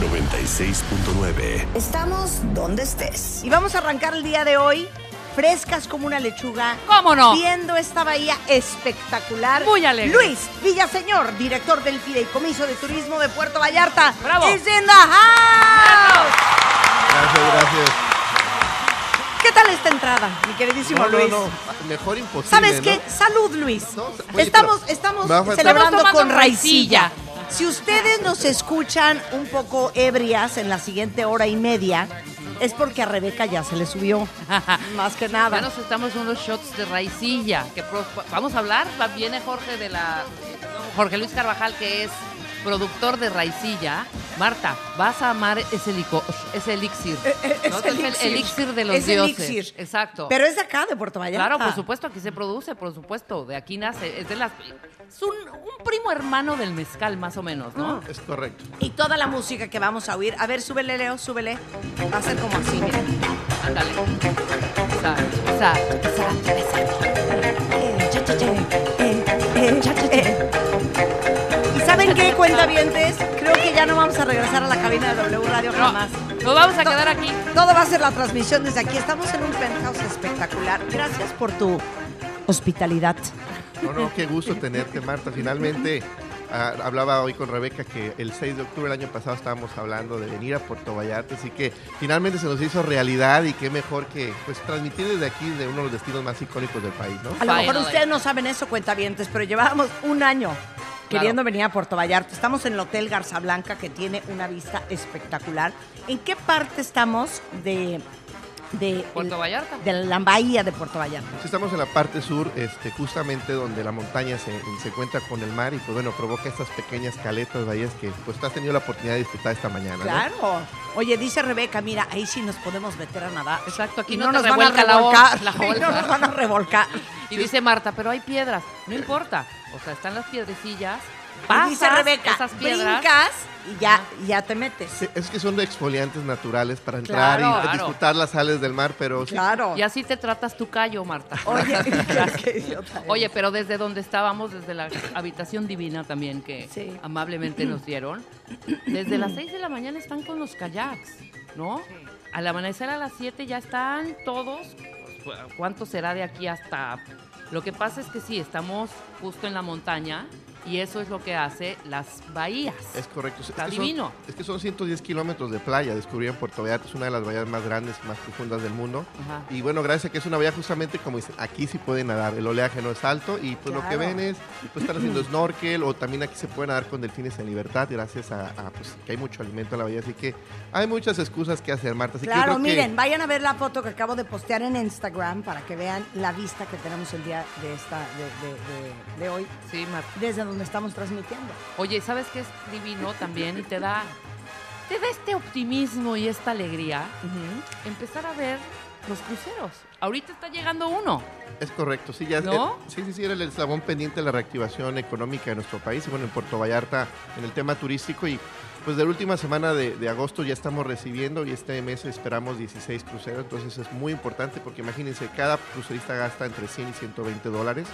96.9. Estamos donde estés. Y vamos a arrancar el día de hoy frescas como una lechuga. ¿Cómo no? Viendo esta bahía espectacular. Muy alegre. Luis Villaseñor, director del Fideicomiso de Turismo de Puerto Vallarta. Bravo. is in the house. Gracias, gracias. ¿Qué tal esta entrada, mi queridísimo No, no, Luis? no, mejor imposible. ¿Sabes ¿no? qué? Salud, Luis. No, oye, estamos estamos celebrando con raicilla. Si ustedes nos escuchan un poco ebrias en la siguiente hora y media, es porque a Rebeca ya se le subió. Más que nada. Ya nos estamos unos shots de raicilla. Vamos a hablar. Viene Jorge de la. Jorge Luis Carvajal, que es productor de raicilla. Marta, vas a amar ese, lico, ese elixir. Eh, eh, ¿no? es el elixir de los Es dioses. elixir. Exacto. Pero es de acá, de Puerto Vallarta. Claro, por supuesto, aquí se produce, por supuesto. De aquí nace. Es de las. Es un, un primo hermano del mezcal, más o menos, ¿no? Es correcto. Y toda la música que vamos a oír. A ver, súbele, Leo, súbele. Va a ser como así, mira. Ándale. Exacto, exacto, exacto, exacto. ¿Y saben qué, cuentavientes? Creo que ya no vamos a regresar a la cabina de W Radio No, jamás. nos vamos a quedar aquí. Todo va a ser la transmisión desde aquí. Estamos en un penthouse espectacular. Gracias por tu hospitalidad. No, no, qué gusto tenerte, Marta. Finalmente, ah, hablaba hoy con Rebeca que el 6 de octubre del año pasado estábamos hablando de venir a Puerto Vallarta, así que finalmente se nos hizo realidad y qué mejor que pues transmitir desde aquí de uno de los destinos más icónicos del país, ¿no? A lo mejor ustedes no saben eso, cuentavientes, pero llevábamos un año queriendo venir a Puerto Vallarta. Estamos en el Hotel Garza Blanca, que tiene una vista espectacular. ¿En qué parte estamos de... de Puerto Vallarta. De la bahía de Puerto Vallarta. Sí, Estamos en la parte sur, este, justamente donde la montaña se, se encuentra con el mar y pues bueno, provoca estas pequeñas caletas, bahías que pues tú has tenido la oportunidad de disfrutar esta mañana. ¿no? Claro. Oye, dice Rebeca, mira, ahí sí nos podemos meter a nadar. Exacto, aquí Y no, no, te nos van a revuelca la la Y no nos van a revolcar. Y dice Marta, pero hay piedras. No importa. O sea, están las piedrecillas. Y Pasas dice Rebeca, esas piedras. brincas y ya, y ya te metes. Sí, Es que son de exfoliantes naturales para entrar Claro. y Claro. disfrutar las sales del mar, pero sí, Claro. Y así te tratas tu callo, Marta. Oye, Oye, pero desde donde estábamos, desde la habitación divina también que Sí. amablemente nos dieron, desde las 6 de la mañana están con los kayaks, ¿no? Al amanecer a las 7 ya están todos. Pues, ¿Cuánto será de aquí hasta...? Lo que pasa es que sí, estamos justo en la montaña y eso es lo que hace las bahías. es correcto. Está es que son- divino. es que son 110 kilómetros de playa, descubrí en Puerto Vallarta, es una de las bahías más grandes y más profundas del mundo. Ajá. Y bueno, gracias a que es una bahía justamente como dicen, aquí sí pueden nadar, el oleaje no es alto y pues lo que ven es, pues están haciendo snorkel o también aquí se puede nadar con delfines en libertad gracias a, a, pues, que hay mucho alimento en la bahía, así que hay muchas excusas que hacer, Marta. Así Claro, que- miren, vayan a ver la foto que acabo de postear en Instagram para que vean la vista que tenemos el día de esta de, de- de- de hoy, Sí, Marta. desde donde estamos transmitiendo. Oye, ¿sabes qué es divino también? Y te da, te da este optimismo y esta alegría. Empezar a ver los cruceros. Ahorita está llegando uno. Es correcto, sí, ya ¿No? eh, sí, sí, sí, era el eslabón pendiente de la reactivación económica de nuestro país. Y bueno, en Puerto Vallarta, en el tema turístico, y pues de la última semana de, de agosto ya estamos recibiendo y este mes esperamos 16 cruceros. Entonces es muy importante porque imagínense, cada crucerista gasta entre 100 y 120 dólares.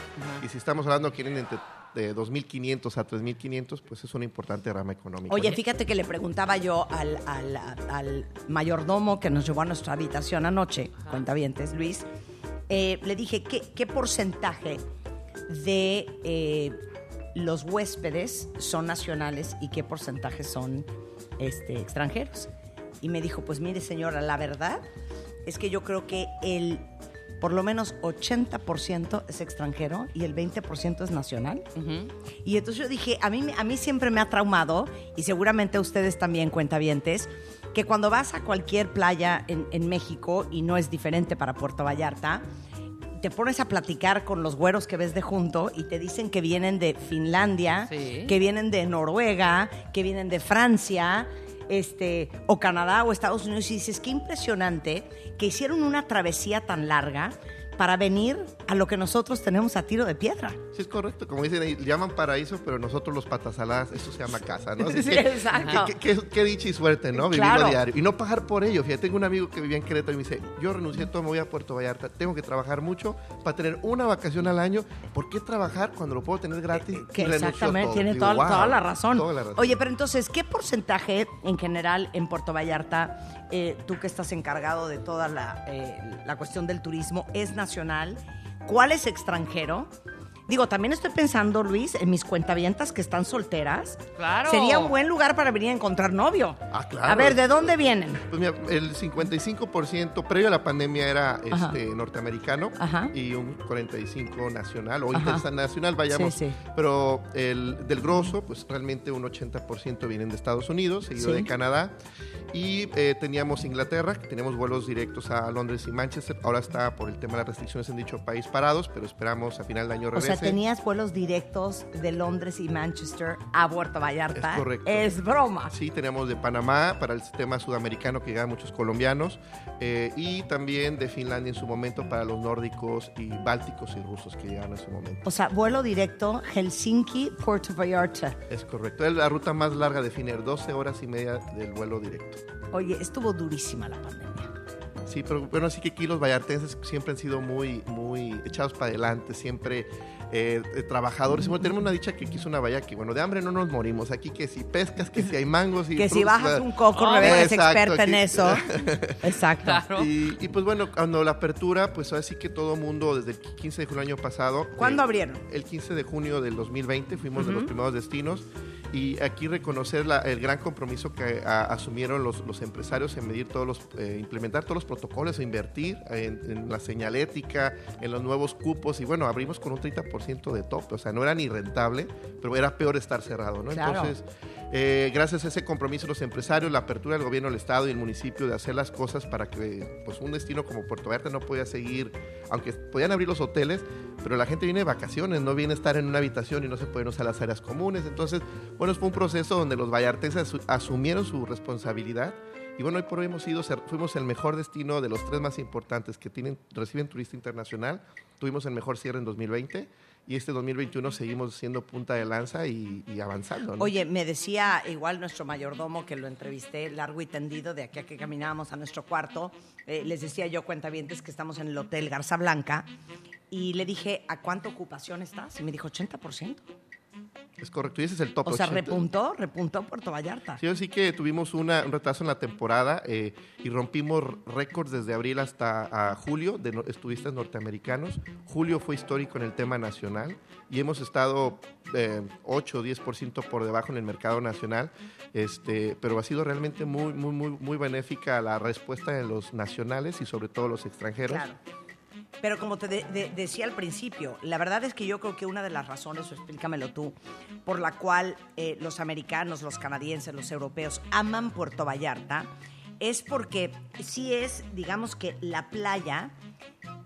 Y si estamos hablando que quieren entre de 2.500 a 3.500, pues es una importante rama económica. Oye, ¿no? fíjate que le preguntaba yo al, al- al mayordomo que nos llevó a nuestra habitación anoche, cuentavientes, Luis, eh, le dije, ¿qué, qué porcentaje de eh, los huéspedes son nacionales y qué porcentaje son este, extranjeros? Y me dijo, pues mire señora, la verdad es que yo creo que el por lo menos 80% es extranjero y el 20% es nacional. Y entonces yo dije, a mí, a mí siempre me ha traumado, y seguramente a ustedes también, cuentavientes, que cuando vas a cualquier playa en, en México, y no es diferente para Puerto Vallarta, te pones a platicar con los güeros que ves de junto y te dicen que vienen de Finlandia, Sí. que vienen de Noruega, que vienen de Francia. Este, o Canadá o Estados Unidos y dices, qué impresionante que hicieron una travesía tan larga para venir a lo que nosotros tenemos a tiro de piedra. Sí, es correcto. Como dicen, ahí, llaman paraíso, pero nosotros los patas saladas, eso se llama casa, ¿no? Así Sí, que- exacto. que- que- que- Qué dicha y suerte, ¿no? Vivirlo Claro. diario. Y no pagar por ello. Fíjate, tengo un amigo que vivía en Querétaro y me dice, yo renuncié todo, me voy a Puerto Vallarta, tengo que trabajar mucho para tener una vacación al año. ¿Por qué trabajar cuando lo puedo tener gratis? Que Y renunció a exactamente, tiene Digo, toda, "Wow, toda la razón. toda la razón". Oye, pero entonces, ¿qué porcentaje en general en Puerto Vallarta, eh, tú que estás encargado de toda la, eh, la cuestión del turismo, es nacional? ¿Cuál es extranjero? Digo, también estoy pensando, Luis, en mis cuentavientas que están solteras. Claro. Sería un buen lugar para venir a encontrar novio. Ah, claro. A ver, ¿de dónde vienen? Pues mira, el 55% previo a la pandemia era Ajá. este, norteamericano Ajá. y un 45% nacional o Ajá. internacional, vayamos. Sí, sí. Pero el, del grosso, pues realmente un 80% vienen de Estados Unidos, seguido Sí. de Canadá. Y eh, teníamos Inglaterra, que teníamos vuelos directos a Londres y Manchester. Ahora está por el tema de las restricciones en dicho país parados, pero esperamos a final de año O tenías vuelos directos de Londres y Manchester a Puerto Vallarta. Es correcto. Es broma. Sí, teníamos de Panamá para el sistema sudamericano que llegaban muchos colombianos eh, y también de Finlandia en su momento para los nórdicos y bálticos y rusos que llegaban en su momento. O sea, vuelo directo Helsinki, Puerto Vallarta. Es correcto. Es la ruta más larga de Finnair, 12 horas y media del vuelo directo. Oye, estuvo durísima la pandemia. Sí, pero bueno, sí que aquí los vallartenses siempre han sido muy, muy echados para adelante, siempre eh, eh, trabajadores. Bueno, tenemos una dicha que es una bahía que, bueno, de hambre no nos morimos. Aquí que si pescas, que si hay mangos y Que si bajas un coco, Oh, Rebeca es experta en eso. Exacto. Claro. Y, y, pues bueno, cuando la apertura, pues así que todo mundo desde el 15 de junio del año pasado. ¿Cuándo eh, abrieron? El 15 de junio del 2020 fuimos de los primeros destinos y aquí reconocer la- el gran compromiso que a- asumieron los, los empresarios en medir todos los, eh, implementar todos los protocolos, e invertir en, en la señalética, en los nuevos cupos y bueno, abrimos con un 30% de tope, o sea, no era ni rentable, pero era peor estar cerrado, ¿no? Claro. Entonces, eh, gracias a ese compromiso de los empresarios, la apertura del gobierno, del Estado y el municipio de hacer las cosas para que pues, un destino como Puerto Vallarta no podía seguir, aunque podían abrir los hoteles, pero la gente viene de vacaciones, no viene a estar en una habitación y no se pueden usar las áreas comunes. Entonces, bueno, fue un proceso donde los vallartenses asu- asumieron su responsabilidad. Y bueno, hoy por hoy hemos sido, fuimos el mejor destino de los tres más importantes que tienen, reciben turista internacional. Tuvimos el mejor cierre en 2020 y este 2021 seguimos siendo punta de lanza y, y avanzando. ¿no? Oye, me decía igual nuestro mayordomo que lo entrevisté largo y tendido de aquí a que caminábamos a nuestro cuarto. eh, les decía yo, cuentavientes, que estamos en el Hotel Garza Blanca. Y le dije, ¿a cuánta ocupación estás? Y me dijo, 80%. Es correcto, y ese es el top O sea, 80. repuntó, repuntó Puerto Vallarta. Sí, sí que tuvimos una- un retraso en la temporada eh, y rompimos récords desde abril hasta a julio de no- turistas norteamericanos. Julio fue histórico en el tema nacional y hemos estado eh, 8 o 10% por debajo en el mercado nacional, este, pero ha sido realmente muy, muy, muy, muy benéfica la respuesta de los nacionales y sobre todo los extranjeros. Claro. Pero como te de- de- decía al principio, la verdad es que yo creo que una de las razones, o explícamelo tú, por la cual eh, los americanos, los canadienses, los europeos aman Puerto Vallarta, es porque sí es, digamos que la playa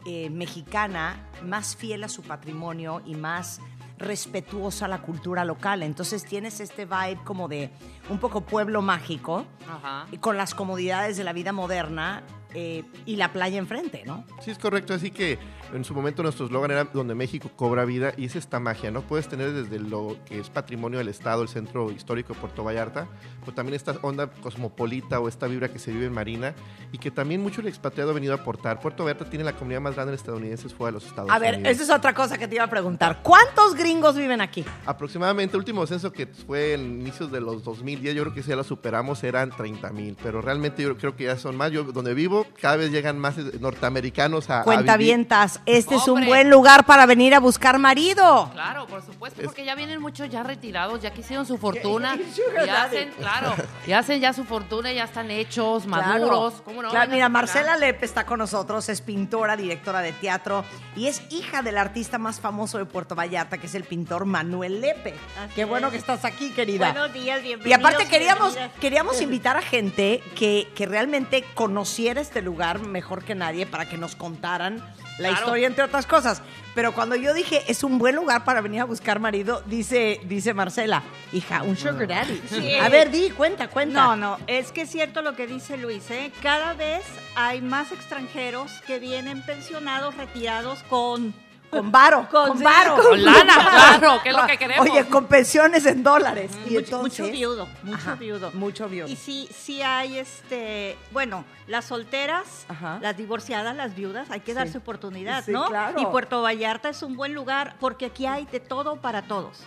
eh, mexicana más fiel a su patrimonio y más respetuosa a la cultura local. Entonces tienes este vibe como de un poco pueblo mágico Ajá. y con las comodidades de la vida moderna eh, y la playa enfrente, ¿no? Sí, es correcto. Así que en su momento nuestro eslogan era donde México cobra vida y es esta magia, ¿no? Puedes tener desde lo que es patrimonio del Estado, el centro histórico de Puerto Vallarta, pero también esta onda cosmopolita o esta vibra que se vive en Marina y que también mucho el expatriado ha venido a aportar. Puerto Vallarta tiene la comunidad más grande de estadounidenses fuera de los Estados A ver, Unidos. esa es otra cosa que te iba a preguntar. ¿Cuántos gringos viven aquí? Aproximadamente, el último censo que fue en inicios de los 2010, yo creo que si ya lo superamos, eran 30 mil, pero realmente yo creo que ya son más. Yo, donde vivo, cada vez llegan más norteamericanos a. Cuentavientas, este es un buen lugar para venir a buscar marido. Claro, por supuesto, porque ya vienen muchos ya retirados, ya que hicieron su fortuna, daddy. hacen, claro, ya hacen ya su fortuna, ya están hechos, Claro. maduros, ¿cómo no? Claro, mira. Marcela Lepe está con nosotros, es pintora, directora de teatro y es hija del artista más famoso de Puerto Vallarta, que es el pintor Manuel Lepe. Así Qué bueno es. que estás aquí, querida. Buenos días, bienvenidos. Y aparte queríamos, bienvenidas. queríamos invitar a gente que, que realmente conociera este lugar mejor que nadie para que nos contaran la Claro. historia, entre otras cosas. Pero cuando yo dije, es un buen lugar para venir a buscar marido, dice, dice Marcela, hija, un sugar daddy. Sí. A ver, di, cuenta, cuenta. No, no, es que es cierto lo que dice Luis, ¿eh? Cada vez hay más extranjeros que vienen pensionados, retirados con... Con varo, con, varo. Con lana, claro, que es lo que queremos. Oye, con pensiones en dólares. Y mucho, entonces- mucho viudo, mucho Ajá, viudo. Mucho viudo. Y sí, sí hay, este, bueno, las solteras, Ajá. las divorciadas, las viudas, hay que darse Sí. oportunidad, Sí, ¿no? claro. Y Puerto Vallarta es un buen lugar porque aquí hay de todo para todos.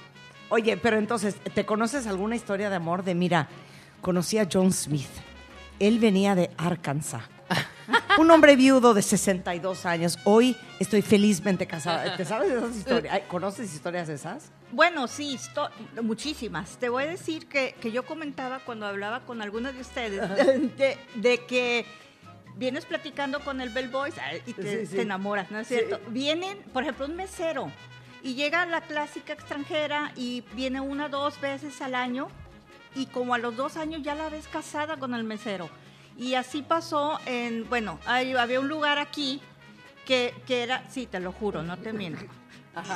Oye, pero entonces, ¿te conoces alguna historia de amor de, mira, conocí a John Smith. Él venía de Arkansas. Un hombre viudo de 62 años. Hoy estoy felizmente casada. ¿Te sabes esas historias? ¿Conoces historias esas? Bueno, sí, muchísimas. Te voy a decir que, que yo comentaba cuando hablaba con algunos de ustedes de, de que vienes platicando con el bellboy ay, y te, Sí, sí. te enamoras, ¿no es Sí. cierto? Vienen, por ejemplo, un mesero y llega la clásica extranjera y viene una dos veces al año y como a los dos años ya la ves casada con el mesero. Y así pasó en, bueno, hay- había un lugar aquí que, que era, sí, te lo juro, no te miento.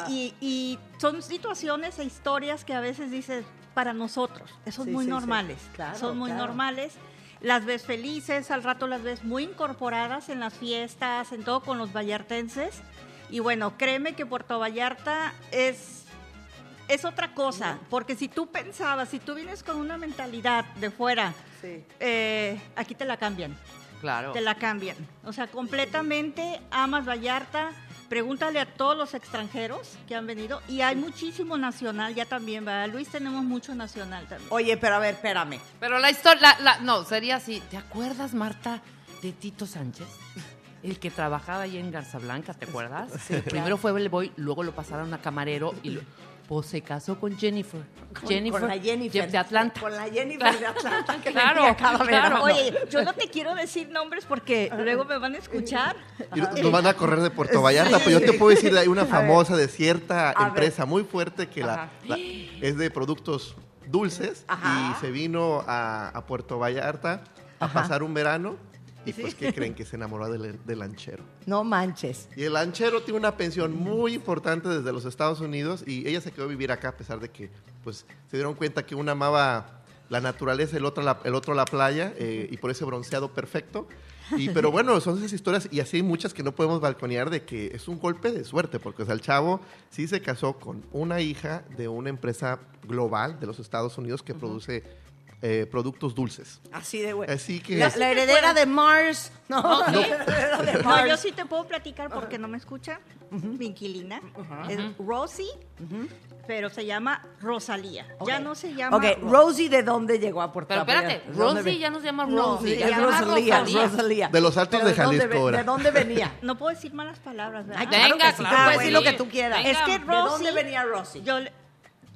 Y, y son situaciones e historias que a veces dices, para nosotros, son Sí, muy sí, sí. normales. Claro, son muy claro. normales. Las ves felices, al rato las ves muy incorporadas en las fiestas, en todo con los vallartenses. Y bueno, créeme que Puerto Vallarta es, es otra cosa, porque si tú pensabas, si tú vienes con una mentalidad de fuera, Sí. eh, aquí te la cambian Claro. te la cambian. O sea, completamente amas Vallarta. Pregúntale a todos los extranjeros que han venido. Y hay muchísimo nacional ya también, ¿verdad? Luis, tenemos mucho nacional también. Oye, pero a ver, espérame. Pero la historia, la- la- no, sería así. ¿Te acuerdas, Marta, de Tito Sánchez? El que trabajaba ahí en Garza Blanca, ¿te acuerdas? Primero fue Bellboy, luego lo pasaron a camarero y lo- pues se casó con Jennifer. Con- Jennifer, con la Jennifer. de Atlanta. Con la Jennifer de Atlanta que Claro, claro. Oye, yo no te quiero decir nombres porque luego me van a escuchar. Y nos van a correr de Puerto Vallarta, pero yo te puedo decir, hay una famosa de cierta A empresa muy fuerte que la, es de productos dulces Ajá. y se vino a, a Puerto Vallarta a Ajá. pasar un verano y pues ¿qué creen? Que se enamoró del, del lanchero. No manches. Y el lanchero tiene una pensión muy importante desde los Estados Unidos y ella se quedó a vivir acá a pesar de que pues se dieron cuenta que una amaba la naturaleza, el otro la, el otro la playa eh, y por ese bronceado perfecto. Y, pero bueno, son esas historias y así hay muchas que no podemos balconear de que es un golpe de suerte, porque o sea, el chavo sí se casó con una hija de una empresa global de los Estados Unidos que produce eh, productos dulces. Así de güey. Así que... La, la heredera de Mars. No, la heredera de No, Mars. yo sí te puedo platicar porque no me escucha. Mi inquilina es Rosie, pero se llama Rosalía. Ya no se llama. Ok, Ro- Rosie, ¿de dónde llegó a Puerto Pero espérate? ¿De Rosie ya no se llama No, Rosie, sí, se es llama Rosalía, Rosalía. Rosalía. De los altos Pero de Jalisco. ¿De dónde venía? No puedo decir malas palabras, ¿verdad? Ay, Venga, claro que sí, claro, tú puedes decir lo que tú quieras. Venga. Es que ¿De Rosie. dónde venía Rosie? Yo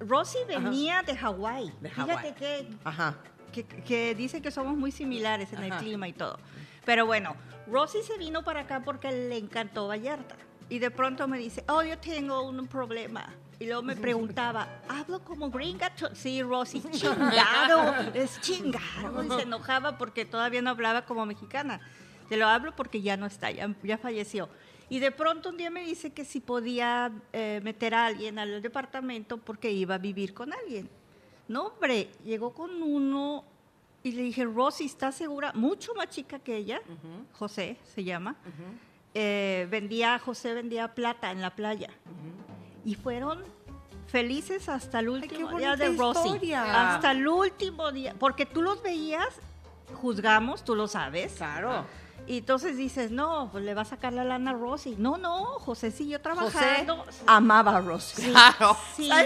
Rosie venía de Hawái. Fíjate que, Ajá. que, que dice que somos muy similares en el clima y todo. Pero bueno, Rosie se vino para acá porque le encantó Vallarta. Y de pronto me dice, oh, yo tengo un problema. Y luego me preguntaba, ¿hablo como gringa? Sí, Rosy, chingado, es chingado. Y se enojaba porque todavía no hablaba como mexicana. Te lo hablo porque ya no está, ya, ya falleció. Y de pronto un día me dice que si podía eh, meter a alguien al departamento porque iba a vivir con alguien. No, hombre, llegó con uno y le dije, Rosy, ¿estás segura? Mucho más chica que ella, José se llama. Eh, vendía, José vendía plata en la playa. Y fueron felices hasta el último día de Rosy. historia. Hasta el último día. Porque tú los veías, juzgamos, tú lo sabes. Claro. Y entonces dices, no, pues le va a sacar la lana a Rosy. No, no, José siguió José trabajando. amaba a Rosie. Claro.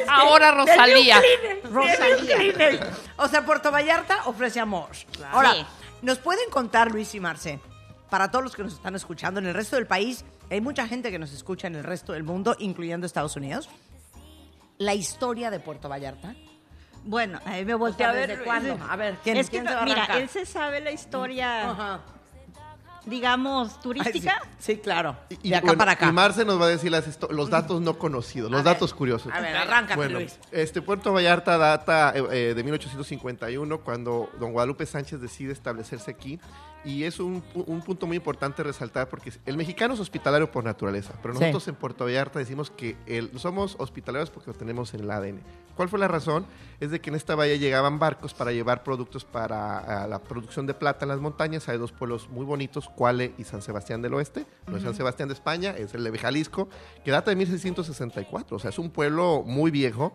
Ahora Rosalía. Cleaner, Rosalía. O sea, Puerto Vallarta ofrece amor. Ahora, Sí. ¿nos pueden contar, Luis y Marce, para todos los que nos están escuchando en el resto del país, hay mucha gente que nos escucha en el resto del mundo, incluyendo Estados Unidos, la historia de Puerto Vallarta? Bueno, ahí me volteé a ver. ¿Desde cuándo? A ver, ¿quién, es que quién no- se va a mira, él se sabe la historia Ajá. Digamos, turística. Ay, sí, sí, claro. Y- y de acá bueno, para acá. Y Marce nos va a decir las los datos no conocidos, los A ver, datos curiosos. A ver, arráncate, Bueno, Luis. este Puerto Vallarta data eh, eh, de 1851 cuando don Guadalupe Sánchez decide establecerse aquí y es un, un punto muy importante resaltar porque el mexicano es hospitalario por naturaleza, pero Sí. nosotros en Puerto Vallarta decimos que el- somos hospitalarios porque lo tenemos en el ADN. ¿Cuál fue la razón? Es de que en esta bahía llegaban barcos para llevar productos para la producción de plata en las montañas. Hay dos pueblos muy bonitos, Cuale y San Sebastián del Oeste. No es San Sebastián de España, es el de Jalisco, que data de 1664. O sea, es un pueblo muy viejo.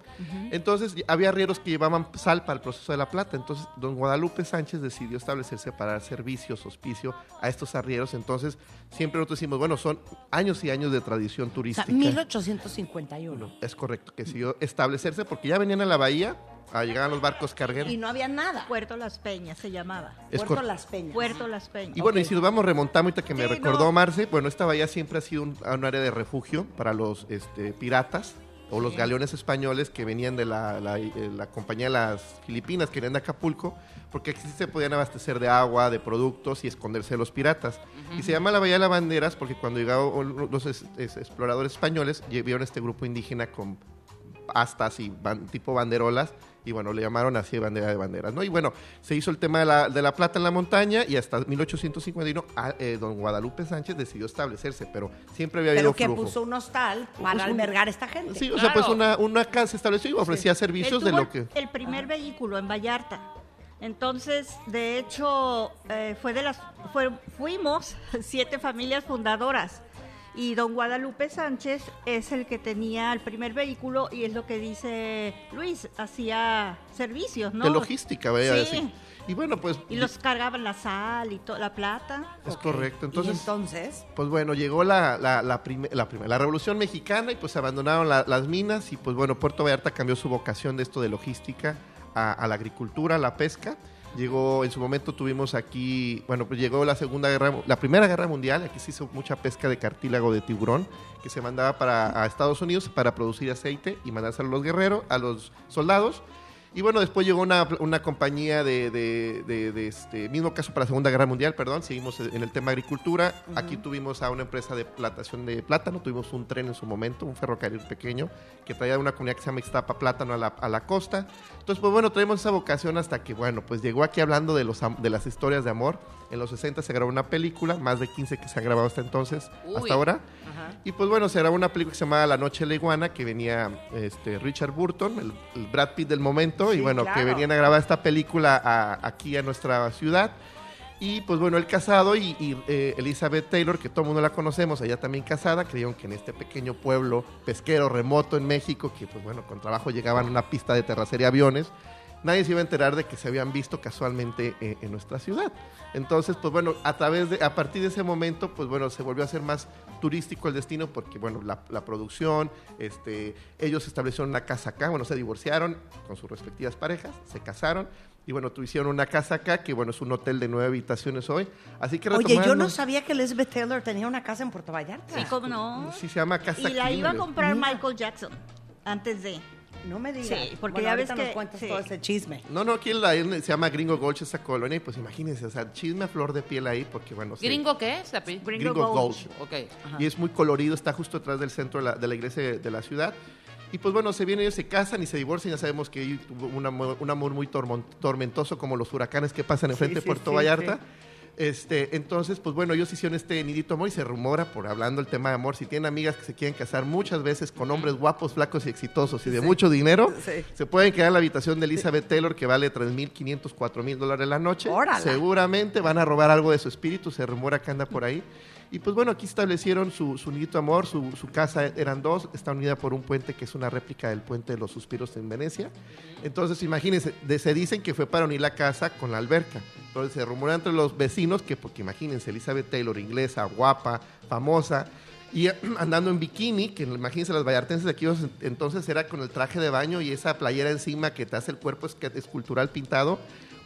Entonces, había arrieros que llevaban sal para el proceso de la plata. Entonces, don Guadalupe Sánchez decidió establecerse para dar servicios, hospicio a estos arrieros. Entonces, siempre nosotros decimos, bueno, son años y años de tradición O sea, turística. 1851. Es correcto, que siguió establecerse porque ya venían a la bahía, a llegaban los barcos cargueros. Y no había nada. Puerto Las Peñas se llamaba. Es Puerto Las Peñas. Puerto Las Peñas. Y bueno, y si nos vamos remontando ahorita que me Sí, recordó no. Marce, bueno, esta bahía siempre ha sido un, un área de refugio para los este, piratas o los galeones españoles que venían de la, la- eh, la compañía de las Filipinas, que venían de Acapulco, porque aquí sí se podían abastecer de agua, de productos y esconderse de los piratas. Y se llama la Bahía de las Banderas porque cuando llegaron los es- es- exploradores españoles, vieron este grupo indígena con astas y ban- tipo banderolas y bueno, le llamaron así bandera de banderas, ¿no? Y bueno, se hizo el tema de la, de la plata en la montaña y hasta 1851 a- eh, don Guadalupe Sánchez decidió establecerse, pero siempre había Pero habido que flujo. puso un hostal para Puso un- albergar a esta gente. Sí, o sea, pues una, una casa se estableció y ofrecía servicios de lo que... el primer vehículo en Vallarta. Entonces, de hecho, eh, fue de las, fue- fuimos siete familias fundadoras. Y don Guadalupe Sánchez es el que tenía el primer vehículo y es lo que dice Luis, hacía servicios, ¿no? De logística, vaya a Sí. decir. Y bueno, pues... Y los cargaban la sal y toda la plata. Es correcto. Y Entonces, entonces, pues bueno, llegó la, la, la, la, Revolución Mexicana y pues abandonaron la- las minas y pues bueno, Puerto Vallarta cambió su vocación de esto de logística a, a la agricultura, a la pesca. Llegó, en su momento tuvimos aquí, bueno, pues llegó la Segunda Guerra, la Primera Guerra Mundial, aquí se hizo mucha pesca de cartílago de tiburón que se mandaba para a Estados Unidos para producir aceite y mandárselo a los guerreros, a los soldados. Y bueno, después llegó una, una compañía de, de- de- de este mismo caso para la Segunda Guerra Mundial, perdón, seguimos en el tema agricultura. Aquí tuvimos a una empresa de plantación de plátano, tuvimos un tren en su momento, un ferrocarril pequeño, que traía una comunidad que se llama Ixtapa Plátano a la, a la costa. Entonces, pues bueno, traemos esa vocación hasta que, bueno, pues llegó aquí hablando de, los, de las historias de amor. En los 60 se grabó una película, más de 15 que se han grabado hasta entonces, Uy. hasta ahora. Y pues bueno, se grabó una película que se llamaba La Noche de la Iguana, que venía este, Richard Burton, el, el Brad Pitt del momento, y Sí, bueno, que venían a grabar esta película a- aquí a nuestra ciudad. Y pues bueno, él casado y, y, eh, Elizabeth Taylor, que todo el mundo la conocemos, ella también casada, creyeron que en este pequeño pueblo pesquero remoto en México, que pues bueno, con trabajo llegaban a una pista de terracería aviones, nadie se iba a enterar de que se habían visto casualmente eh, en nuestra ciudad. Entonces, pues bueno, a través de, a partir de ese momento, pues bueno, se volvió a ser más turístico el destino porque, bueno, la, la producción, este, ellos establecieron una casa acá, bueno, se divorciaron con sus respectivas parejas, se casaron y bueno, tu hicieron una casa acá, que bueno, es un hotel de nueve habitaciones hoy. Así que oye, yo no sabía que Elizabeth Taylor tenía una casa en Puerto Vallarta. Sí, cómo no. Sí, se llama Casa Y la iba a comprar Mira. Michael Jackson antes de. No me digas. Sí, porque Bueno, ya ves nos que- cuentas sí. todo ese chisme. No, no, aquí en la, en- se llama Gringo Gulch esa colonia y pues imagínense, o sea, chisme a flor de piel ahí porque bueno, sí. ¿Gringo qué es? Api? Gringo Gringo Gulch. Gulch. Ok. y es muy colorido, está justo detrás del centro de la, de la iglesia de, de la ciudad. Y pues bueno, se vienen ellos, se casan y se divorcian. Ya sabemos que tuvo un amor, un amor muy tormentoso, como los huracanes que pasan enfrente de sí, Puerto sí, Vallarta. Este, entonces, pues bueno, ellos hicieron este nidito amor y se rumora, por hablando el tema de amor, si tienen amigas que se quieren casar muchas veces con hombres guapos, flacos y exitosos y de mucho dinero, Sí. se pueden quedar en la habitación de Elizabeth Taylor que vale 3.500, 4.000 dólares la noche. ¡Órale! Seguramente van a robar algo de su espíritu, se rumora que anda por ahí. Y pues bueno, aquí establecieron su, su nidito amor, su, su casa eran dos, está unida por un puente que es una réplica del puente de los suspiros en Venecia. Entonces imagínense, de- se dicen que fue para unir la casa con la alberca. Entonces se rumora entre los vecinos que, porque imagínense, Elizabeth Taylor, inglesa, guapa, famosa, y andando en bikini, que imagínense las vallartenses de aquí entonces era con el traje de baño y esa playera encima que te hace el cuerpo es- escultural pintado,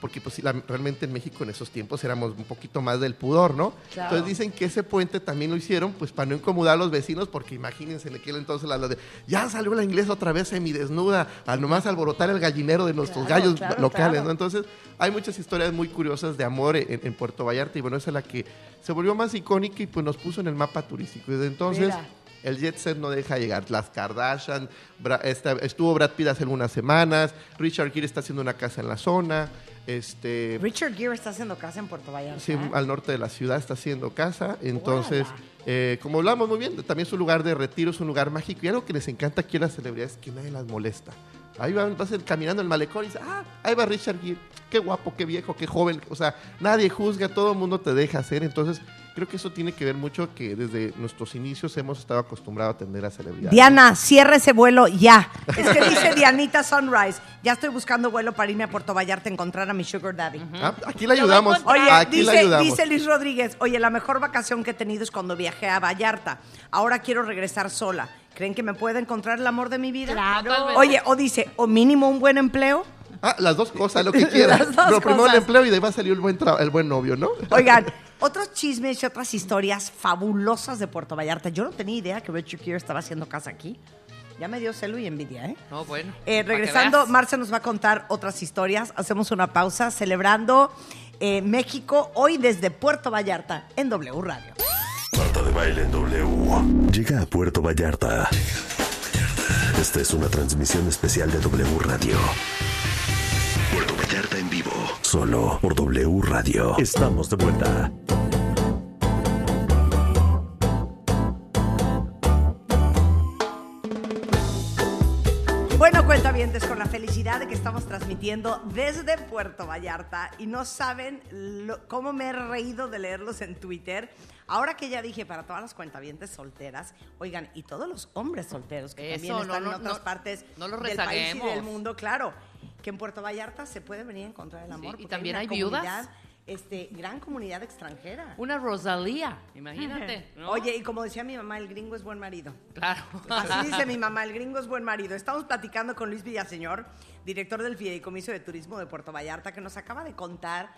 porque pues la- realmente en México en esos tiempos éramos un poquito más del pudor, ¿no? Claro. Entonces dicen que ese puente también lo hicieron pues para no incomodar a los vecinos, porque imagínense en aquel entonces la, la de, ya salió la inglesa otra vez semidesnuda, a nomás alborotar el gallinero de nuestros Claro, gallos claro, locales. ¿no? Entonces hay muchas historias muy curiosas de amor en, en Puerto Vallarta y bueno, esa es la que se volvió más icónica y pues nos puso en el mapa turístico. Y desde entonces... Mira. El jet set no deja llegar. Las Kardashian, Bra- esta- estuvo Brad Pitt hace algunas semanas, Richard Gere está haciendo una casa en la zona, este, Richard Gere está haciendo casa en Puerto Vallarta. sí, ¿eh? al norte de la ciudad está haciendo casa. Entonces, eh, como hablamos muy bien, también es un lugar de retiro, es un lugar mágico. Y algo que les encanta aquí a las celebridades es que nadie las molesta. Ahí van, vas caminando en el malecón y dices, ah, ahí va Richard Gere, qué guapo, qué viejo, qué joven. O sea, nadie juzga, todo el mundo te deja hacer. Entonces, creo que eso tiene que ver mucho que desde nuestros inicios hemos estado acostumbrados a atender a celebridades. Diana, cierra ese vuelo ya. Es que dice Dianita Sunrise. Ya estoy buscando vuelo para irme a Puerto Vallarta a encontrar a mi sugar daddy. Ah, aquí le ayudamos. Oye, aquí dice, ayudamos. dice Liz Rodríguez, oye, la mejor vacación que he tenido es cuando viajé a Vallarta. Ahora quiero regresar sola. ¿Creen que me pueda encontrar el amor de mi vida? Claro. Oye, o dice, o mínimo un buen empleo. Ah, las dos cosas, lo que quieras. Las dos Pero primero cosas. el empleo y de ahí va a salir el buen, tra- el buen novio, ¿no? Oigan, otros chismes y otras historias fabulosas de Puerto Vallarta. Yo no tenía idea que Richard Gere estaba haciendo casa aquí. Ya me dio celo y envidia, ¿eh? No, bueno. Eh, regresando. Marce nos va a contar otras historias. Hacemos una pausa celebrando eh, México hoy desde Puerto Vallarta en W Radio. Marta de baile en W. Llega a Puerto Vallarta. Esta es una transmisión especial de W Radio. Solo por W Radio. Estamos de vuelta. Bueno, cuentavientes, con la felicidad de que estamos transmitiendo desde Puerto Vallarta y no saben lo- cómo me he reído de leerlos en Twitter. Ahora que ya dije para todas las cuentavientes solteras, oigan, y todos los hombres solteros que Eso, también están no, en otras no, partes del país y del mundo, claro, que en Puerto Vallarta se puede venir a encontrar el amor. Sí, y también hay viudas. Este, gran comunidad extranjera. Una Rosalía, imagínate. ¿no? Oye, y como decía mi mamá, el gringo es buen marido. Claro. Así dice mi mamá, el gringo es buen marido. Estamos platicando con Luis Villaseñor, director del Fideicomiso de Turismo de Puerto Vallarta, que nos acaba de contar,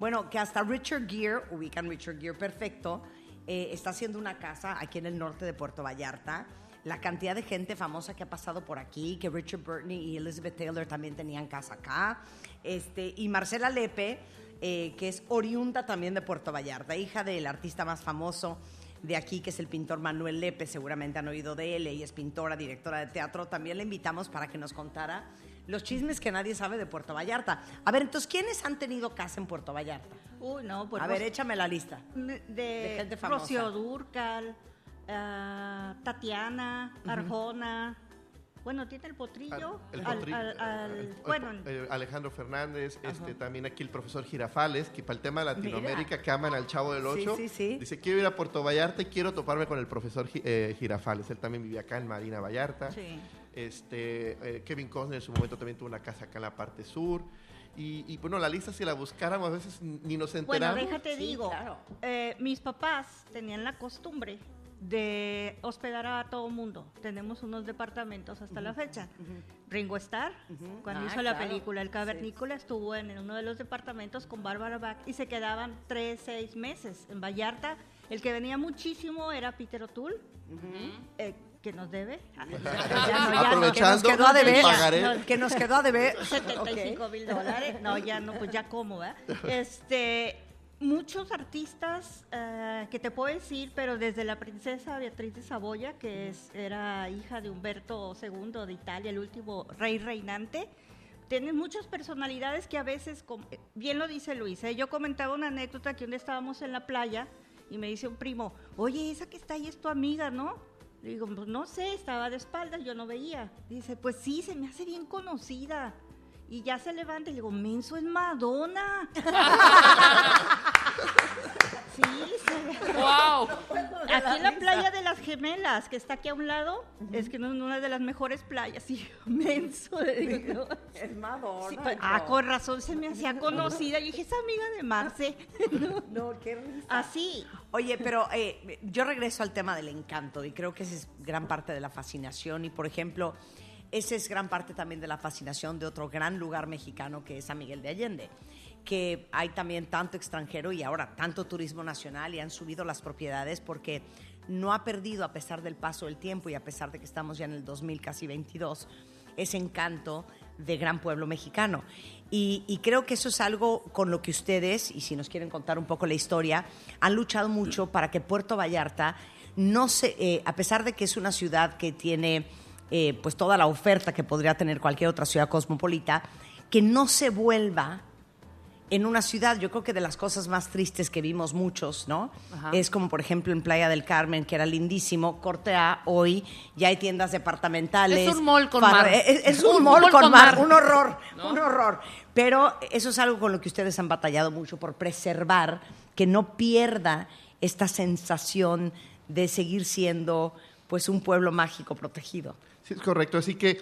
bueno, que hasta Richard Gere, ubican Richard Gere perfecto, eh, está haciendo una casa aquí en el norte de Puerto Vallarta. La cantidad de gente famosa que ha pasado por aquí, que Richard Burton y Elizabeth Taylor también tenían casa acá. Este, y Marcela Lepe, eh, que es oriunda también de Puerto Vallarta, hija del artista más famoso de aquí, que es el pintor Manuel Lepe, seguramente han oído de él, ella es pintora, directora de teatro, también la invitamos para que nos contara los chismes que nadie sabe de Puerto Vallarta. A ver, entonces, ¿quiénes han tenido casa en Puerto Vallarta? Uy, no, pues A ver, échame la lista. de, de gente famosa. Rocío Durcal, ah, Tatiana, Arjona. Bueno, tiene el potrillo. El al- potrillo, al- al- el- el- bueno, eh, Alejandro Fernández, este, también aquí el profesor Girafales, que para el tema de Latinoamérica que aman al Chavo del Ocho, sí, sí. dice quiero ir a Puerto Vallarta y quiero toparme con el profesor Gi- eh, Girafales. Él también vivía acá en Marina Vallarta. Este, eh, Kevin Costner en su momento también tuvo una casa acá en la parte sur. Y, y, bueno, la lista si la buscáramos a veces ni nos Bueno, enteramos. déjate Sí, digo, claro. eh, mis papás tenían la costumbre de hospedar a todo mundo. Tenemos unos departamentos hasta la fecha. Ringo Starr, cuando Ah, hizo la película El Cavernícola, estuvo en uno de los departamentos con Bárbara Bach y se quedaban tres, seis meses en Vallarta. El que venía muchísimo era Peter O'Toole, eh, que nos debe. Aprovechando, que nos quedó a deber. Que nos quedó a deber. 75 mil dólares. No, ya no, pues ya cómo, ¿verdad? Este, muchos artistas eh, que te puedo decir, pero desde la princesa Beatriz de Saboya, que es, era hija de Humberto II de Italia, el último rey reinante. Tienen muchas personalidades que a veces, com- bien lo dice Luis, ¿eh? yo comentaba una anécdota que un estábamos en la playa y me dice un primo, oye, esa que está ahí es tu amiga, ¿no? Le digo, pues no sé, estaba de espaldas, yo no veía. Dice, pues sí, se me hace bien conocida. Y ya se levanta y le digo, menso es Madonna. sí, se- ¡Wow! aquí en la playa de las gemelas, que está aquí a un lado, es que no es una de las mejores playas. Y yo, menso, le digo, ¿no? Es Madonna. Sí, pues, ah, con razón se me hacía conocida. Yo dije, es amiga de Marce. No, qué risa. Así. Oye, pero eh, yo regreso al tema del encanto y creo que esa es gran parte de la fascinación. Y por ejemplo, esa es gran parte también de la fascinación de otro gran lugar mexicano que es San Miguel de Allende, que hay también tanto extranjero y ahora tanto turismo nacional y han subido las propiedades porque no ha perdido a pesar del paso del tiempo y a pesar de que estamos ya en el 2000 casi 22 ese encanto de gran pueblo mexicano. Y, y creo que eso es algo con lo que ustedes, y si nos quieren contar un poco la historia, han luchado mucho para que Puerto Vallarta no se, eh, a pesar de que es una ciudad que tiene eh, pues toda la oferta que podría tener cualquier otra ciudad cosmopolita, que no se vuelva en una ciudad, yo creo que de las cosas más tristes que vimos muchos, ¿no? Ajá. Es como por ejemplo en Playa del Carmen, que era lindísimo, Corte A, hoy ya hay tiendas departamentales. Es un mall con mar. Es, es Es un, un mall mall con, con mar, mar. un horror, ¿No? un horror. Pero eso es algo con lo que ustedes han batallado mucho por preservar, que no pierda esta sensación de seguir siendo pues un pueblo mágico protegido. Sí, es correcto. Así que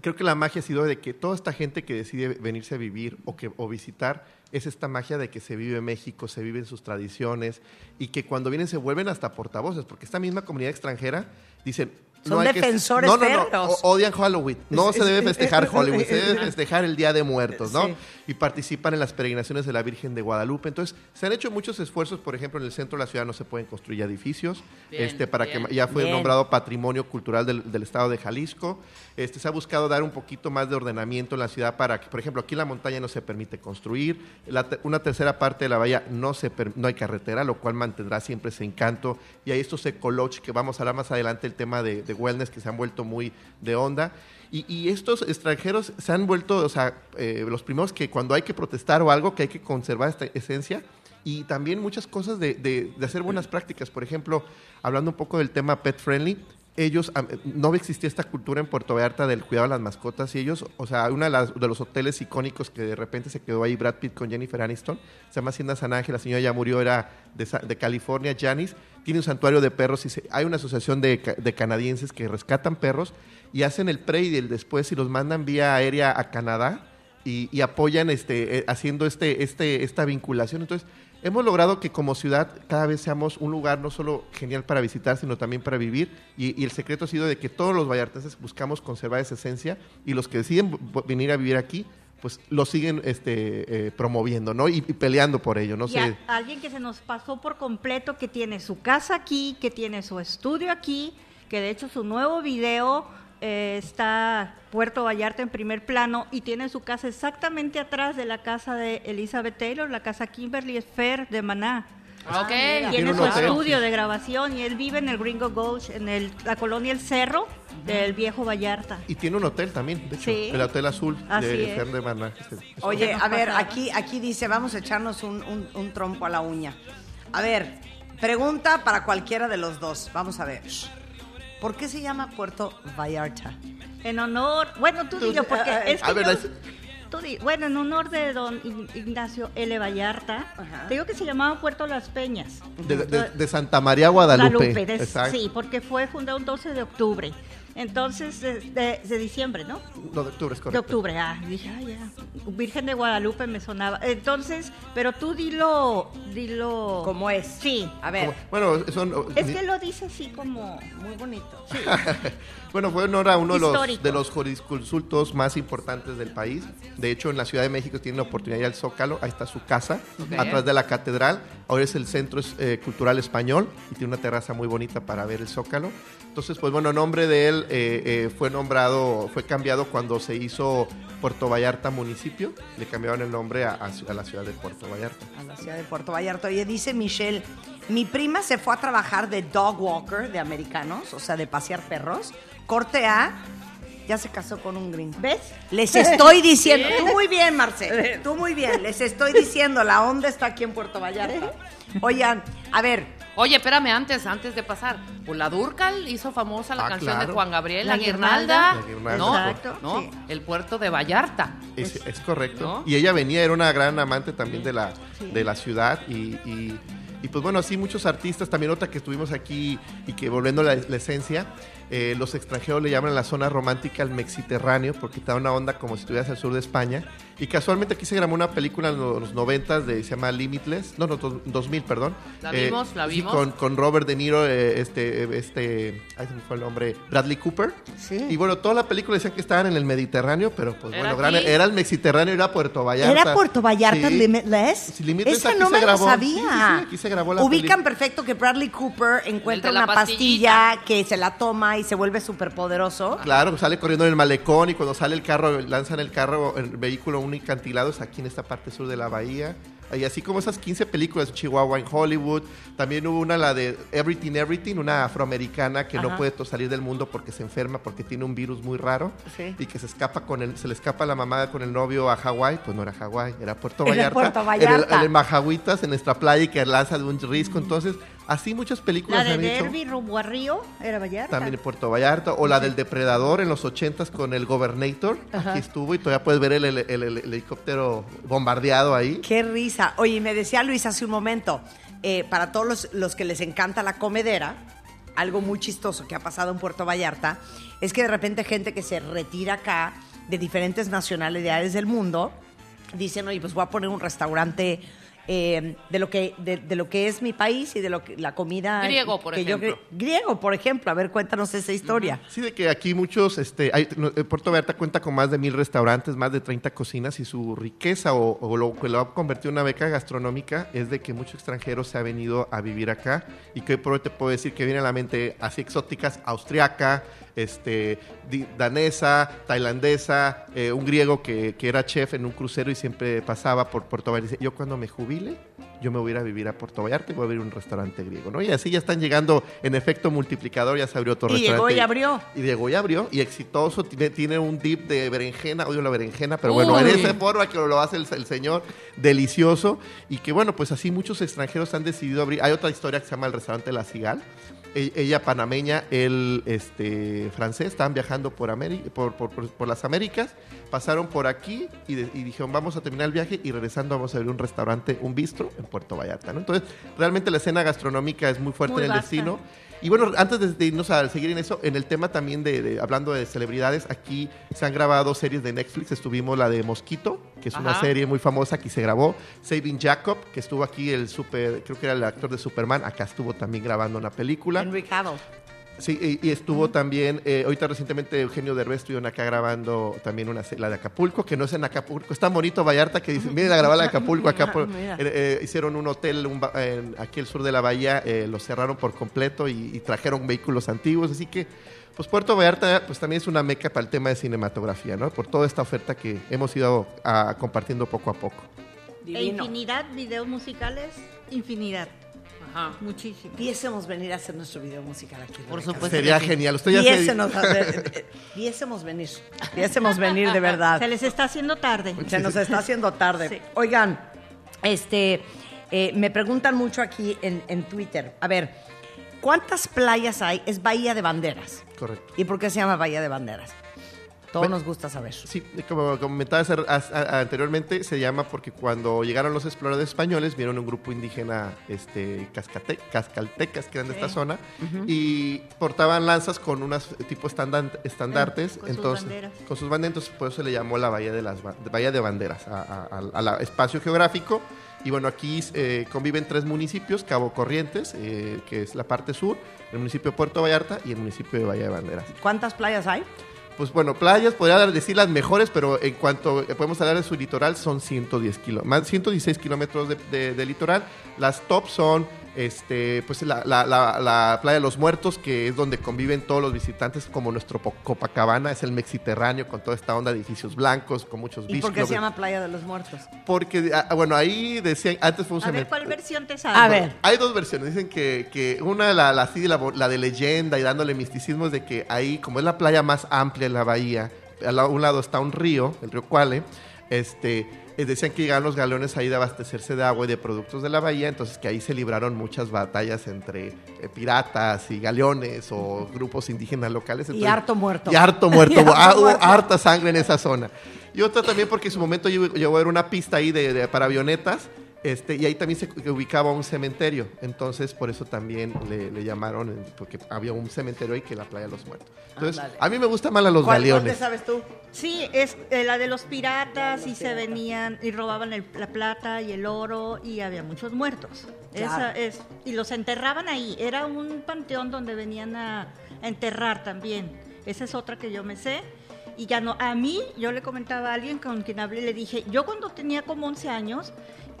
creo que la magia ha sido de que toda esta gente que decide venirse a vivir o, que, o visitar es esta magia de que se vive en México, se viven sus tradiciones y que cuando vienen se vuelven hasta portavoces, porque esta misma comunidad extranjera dicen... Son hay que- defensores no, no, no, férreos. o- odian Halloween. No se debe festejar Halloween, se debe festejar el Día de Muertos, ¿no? Sí. Y participan en las peregrinaciones de la Virgen de Guadalupe. Entonces, se han hecho muchos esfuerzos, por ejemplo, en el centro de la ciudad no se pueden construir edificios, Bien, este, para bien. que ya fue Bien. nombrado Patrimonio Cultural del, del Estado de Jalisco. Este, se ha buscado dar un poquito más de ordenamiento en la ciudad para que, por ejemplo, aquí en la montaña no se permite construir, La una tercera parte de la bahía no, se no hay carretera, lo cual mantendrá siempre ese encanto. Y hay estos ecolodge que vamos a hablar más adelante, el tema de, de wellness que se han vuelto muy de onda. Y, estos extranjeros se han vuelto, o sea, eh, los primeros que cuando hay que protestar o algo, que hay que conservar esta esencia, y también muchas cosas de, de- de hacer buenas prácticas. Por ejemplo, hablando un poco del tema pet friendly, ellos, no existía esta cultura en Puerto Vallarta del cuidado de las mascotas y ellos, o sea, uno de, de los hoteles icónicos que de repente se quedó ahí Brad Pitt con Jennifer Aniston, se llama Hacienda San Ángel, la señora ya murió, era de, California, Janice, tiene un santuario de perros y se- hay una asociación de canadienses que rescatan perros y hacen el pre y el después y los mandan vía aérea a Canadá y, y apoyan este, eh, haciendo este, este, esta vinculación. Entonces, hemos logrado que como ciudad cada vez seamos un lugar no solo genial para visitar, sino también para vivir. Y, y el secreto ha sido de que todos los vallartenses buscamos conservar esa esencia y los que deciden venir a vivir aquí, pues lo siguen este, eh, promoviendo, ¿no? Y, y peleando por ello, no Y sé. a- alguien que se nos pasó por completo, que tiene su casa aquí, que tiene su estudio aquí, que de hecho su nuevo video eh, está Puerto Vallarta en primer plano y tiene su casa exactamente atrás de la casa de Elizabeth Taylor, la casa Kimberly Fair de Maná. Ok. Tiene Tiene su estudio de grabación y él vive en el Gringo Gulch, en el- la colonia El Cerro del viejo Vallarta. Y tiene un hotel también, de hecho, Sí. el Hotel Azul Así de es. Fern de Maná. Este, es- Oye, a ver, aquí, aquí dice, vamos a echarnos un, un- un trompo a la uña. A ver, pregunta para cualquiera de los dos. Vamos a ver. ¿Por qué se llama Puerto Vallarta? En honor, bueno, tú dilo, porque ah, ah, es que a ver, yo- es- tú di- bueno, en honor de don Ign- Ignacio L. Vallarta, Ajá. te digo que se llamaba Puerto Las Peñas. de, de- de Santa María Guadalupe. Guadalupe, de- sí, porque fue fundado un 12 de octubre. Entonces, de, de- de diciembre, ¿no? No, de octubre, es De correcto. octubre, ah, dije, ah, ya. Virgen de Guadalupe me sonaba. Entonces, pero tú dilo, dilo. ¿Cómo es? Sí. A ver, Como- Bueno, son, Es que lo dice así como. muy bonito. Bueno, fue honor a uno de los, Histórico. de los jurisconsultos más importantes del país. De hecho, en la Ciudad de México tiene la oportunidad de ir al Zócalo. Ahí está su casa, atrás de la catedral. Ahora es el Centro eh, Cultural Español y tiene una terraza muy bonita para ver el Zócalo. Entonces, pues bueno, nombre de él eh, eh, fue nombrado, fue cambiado cuando se hizo Puerto Vallarta municipio. Le cambiaron el nombre a, a ci- a la ciudad de Puerto Vallarta. A la ciudad de Puerto Vallarta. Oye, dice Michelle, mi prima se fue a trabajar de dog walker de americanos, o sea, de pasear perros. Corte A, ya se casó con un gringo. ¿Ves? Les estoy diciendo, tú muy bien, Marcel, tú muy bien, les estoy diciendo, la onda está aquí en Puerto Vallarta. Oigan, a ver, Oye, espérame, antes, antes de pasar. Pues la Durcal hizo famosa la Ah, canción claro. de Juan Gabriel, La La, Guirnalda. La Guirnalda. No, Exacto, no, sí. el puerto de Vallarta. Es, es correcto. ¿No? Y ella venía, era una gran amante también de la, de la ciudad. Y, y- y, pues bueno, así muchos artistas, también otra que estuvimos aquí y que volviendo a la, la esencia, Eh, los extranjeros le llaman la zona romántica el Mexiterráneo porque te da una onda como si estuvieras al sur de España. Y casualmente aquí se grabó una película en los 90 de, se llama Limitless, no, no, dos- 2000, perdón. La Eh, vimos, la sí, vimos. con, con Robert De Niro, eh, este, este, ay, se me fue el nombre, Bradley Cooper. Sí. Y bueno, toda la película decían que estaban en el Mediterráneo, pero pues ¿Era bueno, gran- era el Mexiterráneo, era Puerto Vallarta. ¿Era Puerto Vallarta Sí. Limitless? Sí, Limitless Esa aquí no se me lo grabó. sabía. Sí, sí, sí, aquí se grabó la Ubican perfecto que Bradley Cooper encuentra la una pastilla que se la toma y se vuelve súper poderoso. Claro, sale corriendo en el malecón y cuando sale el carro, lanzan el carro, el vehículo a un acantilado, es aquí en esta parte sur de la bahía. Y así como esas 15 películas, Chihuahua en Hollywood, también hubo una, la de Everything Everything, una afroamericana que no Ajá. puede to- salir del mundo porque se enferma, porque tiene un virus muy raro Sí. y que se escapa con el, se le escapa la mamá con el novio a Hawái, pues no era Hawái, era Puerto Era Vallarta. Puerto En Vallarta. el, en el Majahuitas, en nuestra playa y que lanza de un risco. Entonces, así muchas películas La de. Derby rumbo a Río era Vallarta. También en Puerto Vallarta. O la del Depredador en los 80s con el Gobernator. Aquí estuvo y todavía puedes ver el, el- el- el helicóptero bombardeado ahí. Qué risa. Oye, me decía Luis hace un momento, eh, para todos los, los que les encanta la comedera, algo muy chistoso que ha pasado en Puerto Vallarta es que de repente gente que se retira acá de diferentes nacionalidades del mundo dicen, oye, pues voy a poner un restaurante eh, de, lo que, de, de lo que es mi país y de lo que la comida... Griego, por que ejemplo. griego, por ejemplo. A ver, cuéntanos esa historia. Sí, de que aquí muchos, este, hay- eh, Puerto Vallarta cuenta con más de mil restaurantes, más de 30 cocinas y su riqueza o, o lo que lo ha convertido en una beca gastronómica es de que muchos extranjeros se ha venido a vivir acá y que por hoy te puedo decir que viene a la mente así exóticas, austriaca, este, danesa, tailandesa, eh, un griego que, que era chef en un crucero y siempre pasaba por Puerto Vallarta. y dice, Yo cuando me jubile, yo me voy a ir a vivir a Puerto Vallarta y voy a abrir un restaurante griego, ¿no? Y así ya están llegando en efecto multiplicador, ya se abrió otro Y llegó restaurante. y abrió. Y llegó y abrió, y exitoso, tiene, tiene un dip de berenjena, odio la berenjena, pero bueno, en esa forma que lo hace el, el señor, delicioso, y que bueno, pues así muchos extranjeros han decidido abrir. Hay otra historia que se llama el restaurante La Cigal, ella panameña, él este, francés, estaban viajando por, Ameri- por, por- por- por las Américas, pasaron por aquí y, de- y dijeron vamos a terminar el viaje y regresando vamos a abrir un restaurante, un bistro en Puerto Vallarta. ¿no? Entonces, realmente la escena gastronómica es muy fuerte Muy en el vasta. destino. Y bueno, antes de- irnos a seguir en eso, en el tema también de, de- hablando de celebridades, aquí se han grabado series de Netflix. Estuvimos la de Mosquito, que es una serie muy famosa, aquí se grabó. Saving Jacob, que estuvo aquí el super, creo que era el actor de Superman, acá estuvo también grabando una película. Henry Cavill. Sí, y, y estuvo también, eh, ahorita recientemente Eugenio Derbez estuvieron acá grabando también una la de Acapulco, que no es en Acapulco, es tan bonito Vallarta que dicen, miren a grabar la de Acapulco, acá por- eh, eh, hicieron un hotel un ba- en- aquí al sur de la bahía, eh, lo cerraron por completo y, y trajeron vehículos antiguos, así que pues Puerto Vallarta pues también es una meca para el tema de cinematografía, ¿no? Por toda esta oferta que hemos ido ah, compartiendo poco a poco. E Divino. infinidad, videos musicales, infinidad. Ajá. Muchísimo. Viésemos venir a hacer nuestro video musical aquí. Por supuesto. Sería sí. genial. Usted ya se- Viésemos, a ver, eh, viésemos venir. Viésemos venir de verdad. Se les está haciendo tarde. Se nos está haciendo tarde. Sí. Oigan, este, eh, me preguntan mucho aquí en, en Twitter. A ver, ¿cuántas playas hay? Es Bahía de Banderas. Correcto. ¿Y por qué se llama Bahía de Banderas? Todos Bueno, nos gusta saber. Sí, como comentaba hace- as- a- anteriormente, se llama porque cuando llegaron los exploradores españoles, vieron un grupo indígena este, cascate- cascaltecas que eran de esta zona y portaban lanzas con unas tipo estandan- estandartes. Con sus entonces, banderas. Con sus banderas, entonces por eso se le llamó la Bahía de las Ba- Bahía de Banderas, al espacio geográfico. Y bueno, aquí eh, conviven tres municipios, Cabo Corrientes, eh, que es la parte sur, el municipio de Puerto Vallarta y el municipio de Bahía de Banderas. ¿Cuántas playas hay? Pues bueno, playas, podría decir las mejores, pero en cuanto eh, podemos hablar de su litoral, son 110 kilómetros, más 116 kilómetros de, de- litoral. Las top son este, pues la, la- la- la playa de los muertos, que es donde conviven todos los visitantes, como nuestro Copacabana, es el Mexiterráneo, con toda esta onda de edificios blancos, con muchos ¿Y beach por qué se llama Playa de los Muertos? Porque, ah, bueno, ahí decían, antes fue un A ver, cementerio. ¿cuál versión te A sale? ver. Hay dos versiones. Dicen que, que una, la, la, así, la, la de leyenda y dándole misticismo, es de que ahí, como es la playa más amplia en la bahía, a un lado está un río, el río Cuale, este, decían que llegaban los galeones ahí de abastecerse de agua y de productos de la bahía, entonces que ahí se libraron muchas batallas entre eh, piratas y galeones o grupos indígenas locales. Y harto muerto. Y harto muerto. Y harto Ah, harta sangre en esa zona. Y otra también porque en su momento llegó a haber una pista ahí de, de- para avionetas Este, y ahí también se ubicaba un cementerio, entonces por eso también le, le llamaron, eh, porque había un cementerio ahí que la playa de los muertos. Entonces, a mí me gusta más la los ¿Cuál, cuál te galeones. sabes tú? Sí, es eh, la de los piratas y se venían y robaban el- la plata y el oro y había muchos muertos. Claro. Esa es y los enterraban ahí. Era un panteón donde venían a, a enterrar también. Esa es otra que yo me sé. Y ya no, a mí, yo le comentaba a alguien con quien hablé, le dije, yo cuando tenía como 11 años,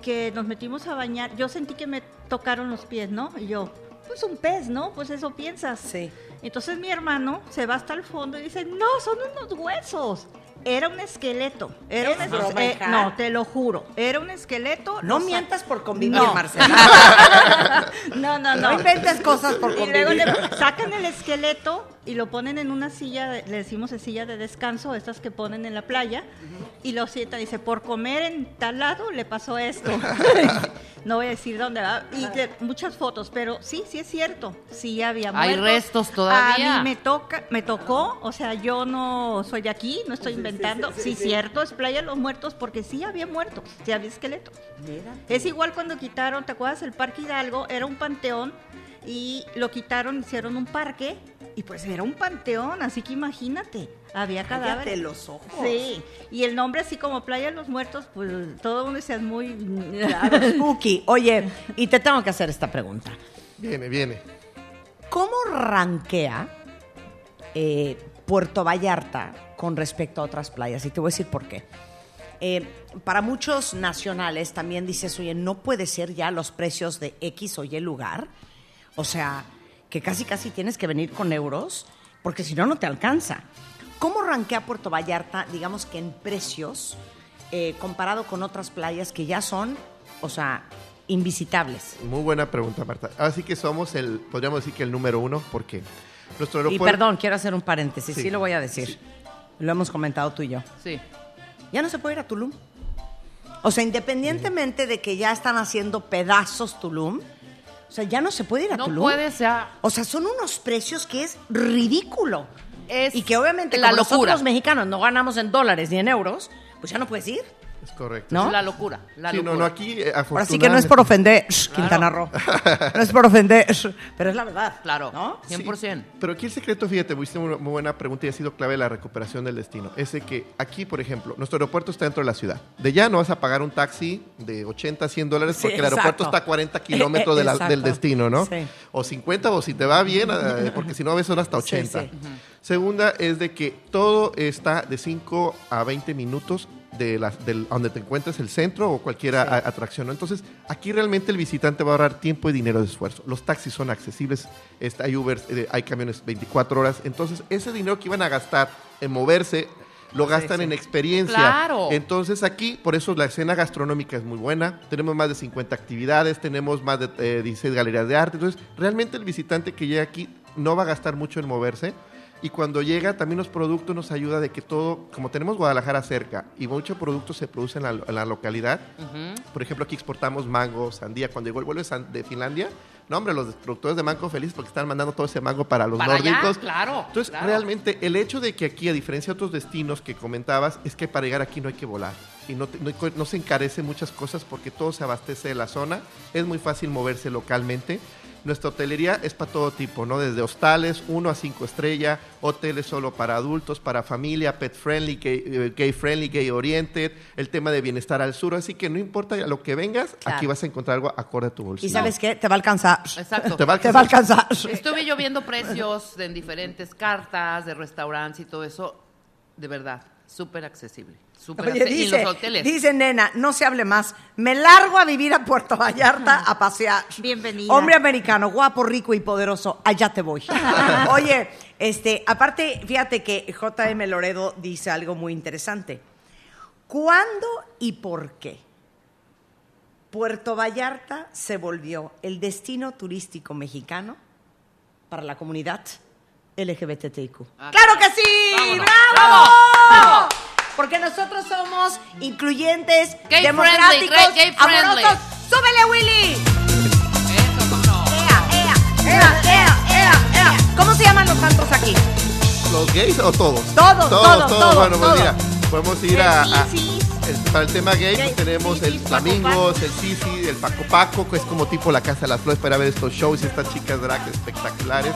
que nos metimos a bañar, yo sentí que me tocaron los pies, ¿no? Y yo, pues un pez, ¿no? Pues eso piensas. Sí. Entonces mi hermano se va hasta el fondo y dice, no, son unos huesos. Era un esqueleto. Era ¿Es un es- broma, eh, no, te lo juro. Era un esqueleto. No mientas por convivir, No. Marcela. No, no, No no. inventes cosas por Y luego convivir. le sacan el esqueleto y lo ponen en una silla, de- le decimos de silla de descanso, estas que ponen en la playa, y lo sientan. Dice, por comer en tal lado le pasó esto. no voy a decir dónde va. Y de- muchas fotos, pero sí, sí es cierto. Sí había Hay muertos. restos todavía. A mí me toca, me tocó, o sea, yo no soy de aquí, no estoy inventando. Sí, cierto, es Playa de los Muertos porque sí había muertos, sí había esqueletos. Es igual cuando quitaron, ¿te acuerdas? El Parque Hidalgo era un panteón y lo quitaron, hicieron un parque y pues era un panteón, así que imagínate, había Cállate cadáveres. los ojos. Sí, y el nombre así como Playa de los Muertos, pues todo el mundo decía muy... Claro, spooky. Oye, y te tengo que hacer esta pregunta. Viene, viene. ¿Cómo rankea eh, Puerto Vallarta con respecto a otras playas? Y te voy a decir por qué. Eh, para muchos nacionales también dices, oye, no puede ser ya los precios de X o Y lugar. O sea, que casi casi tienes que venir con euros, porque si no, no te alcanza. ¿Cómo rankea Puerto Vallarta, digamos que en precios, eh, comparado con otras playas que ya son, o sea, invisitables? Muy buena pregunta, Marta. Así que somos el, podríamos decir que el número uno, porque nuestro Y aeropuerto... perdón, quiero hacer un paréntesis, sí, Sí, lo voy a decir. sí. Lo hemos comentado tú y yo. Sí. Ya no se puede ir a Tulum. O sea, independientemente de que ya están haciendo pedazos Tulum, o sea, ya no se puede ir a No Tulum. puede ser. O sea, son unos precios que es ridículo. Es y que obviamente la como locura. nosotros los mexicanos no ganamos en dólares ni en euros, pues ya no puedes ir. Es correcto. ¿No? Es la locura. La Sí, no, locura. no, aquí eh, Ahora sí que no es por ofender, Quintana Roo. No es por ofender, pero es la verdad. Claro. ¿No? 100%. Pero aquí el secreto, fíjate, fuiste una muy buena pregunta y ha sido clave la recuperación del destino. Es de que aquí, por ejemplo, nuestro aeropuerto está dentro de la ciudad. De ya no vas a pagar un taxi de 80 a 100 dólares Sí, porque el aeropuerto está a 40 kilómetros de del destino, ¿no? Sí. O 50 o si te va bien, eh, porque si no a veces son hasta Sí, 80. sí. Segunda es de que todo está de 5 a 20 minutos de la, del, donde te encuentres el centro o cualquier a- atracción. ¿no? Entonces, aquí realmente el visitante va a ahorrar tiempo y dinero de esfuerzo. Los taxis son accesibles, está, hay Uber, eh, hay camiones 24 horas. Entonces, ese dinero que iban a gastar en moverse, lo gastan en experiencia. Claro. Entonces, aquí, por eso la escena gastronómica es muy buena. Tenemos más de 50 actividades, tenemos más de eh, 16 galerías de arte. Entonces, realmente el visitante que llega aquí no va a gastar mucho en moverse. Y cuando llega, también los productos nos ayuda de que todo, como tenemos Guadalajara cerca y mucho producto se produce en la, en la localidad. Por ejemplo, aquí exportamos mango, sandía. Cuando llegó el vuelo de, Finlandia, no, hombre, los productores de mango felices porque están mandando todo ese mango para los Para allá, nórdicos. claro, Entonces, claro. realmente, el hecho de que aquí, a diferencia de otros destinos que comentabas, es que para llegar aquí no hay que volar. Y no, no, no se encarece muchas cosas porque todo se abastece de la zona. Es muy fácil moverse localmente. Nuestra hotelería es para todo tipo, ¿no? Desde hostales, 1 a 5 estrellas, hoteles solo para adultos, para familia, pet friendly, gay, eh, gay friendly, gay oriented, el tema de bienestar al sur. Así que no importa a lo que vengas, Claro. aquí vas a encontrar algo acorde a tu bolsillo. Y sabes qué, te va a alcanzar. Exacto. Te va a Te va a alcanzar. alcanzar. Estuve yo viendo precios en diferentes cartas de restaurantes y todo eso. De verdad, súper accesible. Súper Oye, accesible. Y dice, los hoteles. dice nena, no se hable más. Me largo a vivir a Puerto Vallarta a pasear. Bienvenida. Hombre americano, guapo, rico y poderoso, allá te voy. Oye, este, aparte, fíjate que JM Loredo dice algo muy interesante. ¿Cuándo y por qué Puerto Vallarta se volvió el destino turístico mexicano para la comunidad LGBTIQ? Ah, ¡Claro que sí! Vámonos, ¡Bravo! bravo, Porque nosotros somos incluyentes, Gay democráticos, friendly, gay- friendly. amorosos. ¡Súbele, Willy! Eso, ¿cómo no? ¡Ea, ea, ea, ea, ea, ea! ¿Cómo se llaman los antros aquí? ¿Los gays o todos? Todos, todos, todos, Bueno, pues todos. mira, podemos ir a, a- Para el tema gay, pues, tenemos el Flamingos, el Sisi, el Paco Paco, que es como tipo la Casa de las Flores para ver estos shows y estas chicas drag espectaculares.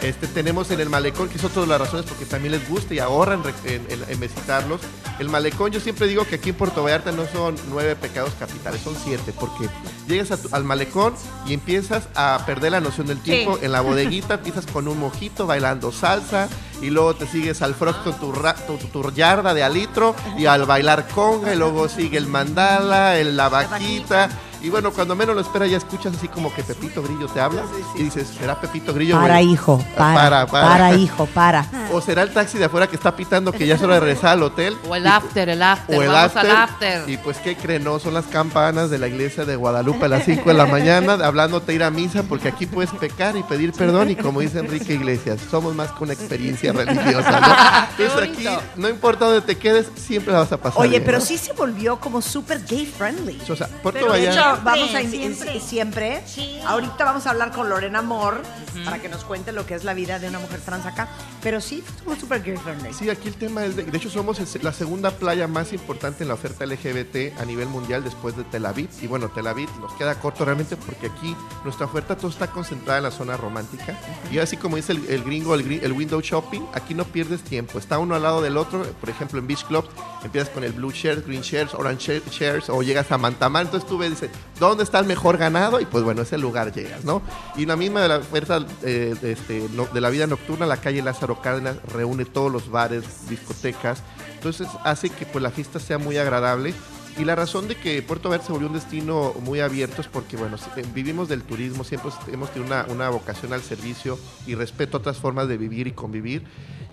Este, tenemos en el Malecón, que es otra de las razones porque también les gusta y ahorran en, en- en visitarlos. El Malecón, yo siempre digo que aquí en Puerto Vallarta no son nueve pecados capitales, son siete, porque llegas a tu- al Malecón y empiezas a perder la noción del tiempo. En la bodeguita empiezas con un mojito bailando salsa y luego te sigues al frog con tu, tu- tu yarda de alitro y al bailar conga y luego sigue el mandala, el, la vaquita. Y bueno, cuando menos lo esperas ya escuchas así como que Pepito Grillo te habla y dices, ¿será Pepito Grillo? Para, güey?" hijo, para, Para, para, para. hijo, para. O será el taxi de afuera que está pitando que ya es hora de regresar al hotel. O el after, el after. o el Vamos after, al after. Y pues, ¿qué creen? No, son las campanas de la iglesia de Guadalupe a las 5 de la mañana, hablándote ir a misa, porque aquí puedes pecar y pedir perdón. Y como dice Enrique Iglesias, somos más que una experiencia religiosa. ¿no? Entonces aquí, bonito. no importa dónde te quedes, siempre la vas a pasar. Oye, bien, pero ¿no? sí se volvió como súper gay friendly. O sea, Puerto Vallarta. Vamos a Siempre, siempre. Sí. Ahorita vamos a hablar con Lorena Moore para que nos cuente lo que es la vida de una mujer trans acá. Pero sí, somos súper gay friendly. Sí, aquí el tema es, de, de hecho somos el- la segunda playa más importante en la oferta LGBT a nivel mundial después de Tel Aviv. Y bueno, Tel Aviv nos queda corto realmente porque aquí nuestra oferta todo está concentrada en la zona romántica. Y así como dice el, el gringo, el, el window shopping, aquí no pierdes tiempo. Está uno al lado del otro. Por ejemplo, en Beach Clubs empiezas con el blue shirts, green shirts, orange shir- shirts o llegas a Mantamar. Entonces tú ves, dices, ¿dónde está el mejor ganado? Y pues bueno, ese lugar llegas, ¿no? Y la misma de la oferta eh, este, de la vida nocturna, la calle Lázaro Cárdenas reúne todos los bares, discotecas. Entonces hace que pues la fiesta sea muy agradable. Y la razón de que Puerto Vallarta se volvió un destino muy abierto es porque, bueno, eh, vivimos del turismo, siempre hemos tenido una, una vocación al servicio y respeto a otras formas de vivir y convivir.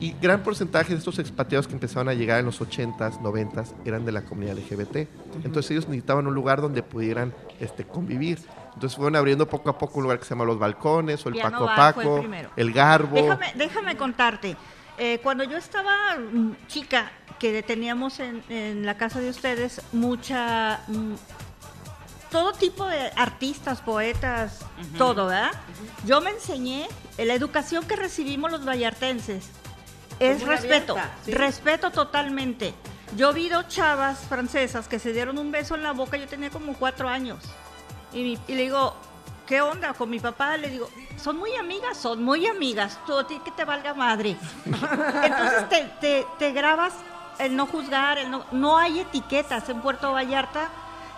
Y gran porcentaje de estos expatriados que empezaron a llegar en los 80s, 90s, eran de la comunidad LGBT. Entonces ellos necesitaban un lugar donde pudieran este, convivir. Entonces fueron abriendo poco a poco un lugar que se llama Los Balcones, o el Piano Paco Bar el Paco, primero. el Garbo. Déjame, déjame contarte. Eh, cuando yo estaba mm, chica, que teníamos en, en la casa de ustedes mucha. mm, todo tipo de artistas, poetas, todo, ¿verdad? Yo me enseñé, eh, la educación que recibimos los vallartenses es respeto, abierta, sí. respeto totalmente. Yo vi dos chavas francesas que se dieron un beso en la boca, yo tenía como cuatro años. Y, mi- y le digo, ¿qué onda con mi papá? Le digo, son muy amigas, son muy amigas, tú a ti que te valga madre. Entonces te, te- te grabas el no juzgar, el no, no hay etiquetas en Puerto Vallarta.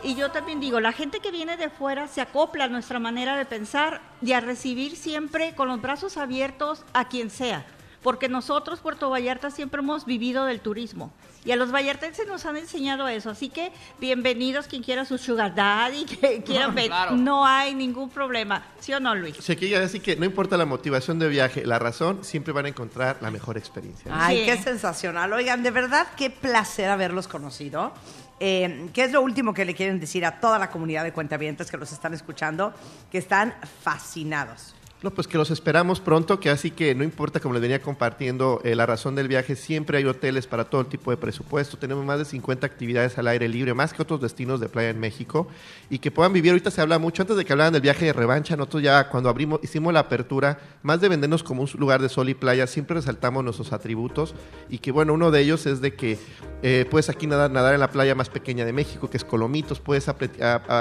Y yo también digo, la gente que viene de fuera se acopla a nuestra manera de pensar y a recibir siempre con los brazos abiertos a quien sea. Porque nosotros, Puerto Vallarta, siempre hemos vivido del turismo. Y a los vallartenses nos han enseñado eso. Así que bienvenidos quien quiera su sugar daddy, que quieran ver. Claro. No hay ningún problema. ¿Sí o no, Luis? O sea, que ya así que no importa la motivación de viaje, la razón, siempre van a encontrar la mejor experiencia. Ay, Sí. qué sensacional. Oigan, de verdad, qué placer haberlos conocido. Eh, ¿Qué es lo último que le quieren decir a toda la comunidad de cuentavientes que los están escuchando? Que están fascinados. No, pues que los esperamos pronto, que así que no importa, como les venía compartiendo, eh, la razón del viaje, siempre hay hoteles para todo tipo de presupuesto, tenemos más de 50 actividades al aire libre, más que otros destinos de playa en México, y que puedan vivir, ahorita se habla mucho, antes de que hablaran del viaje de revancha, nosotros ya cuando abrimos, hicimos la apertura, más de vendernos como un lugar de sol y playa, siempre resaltamos nuestros atributos, y que bueno, uno de ellos es de que eh, puedes aquí nadar, nadar en la playa más pequeña de México, que es Colomitos, puedes a-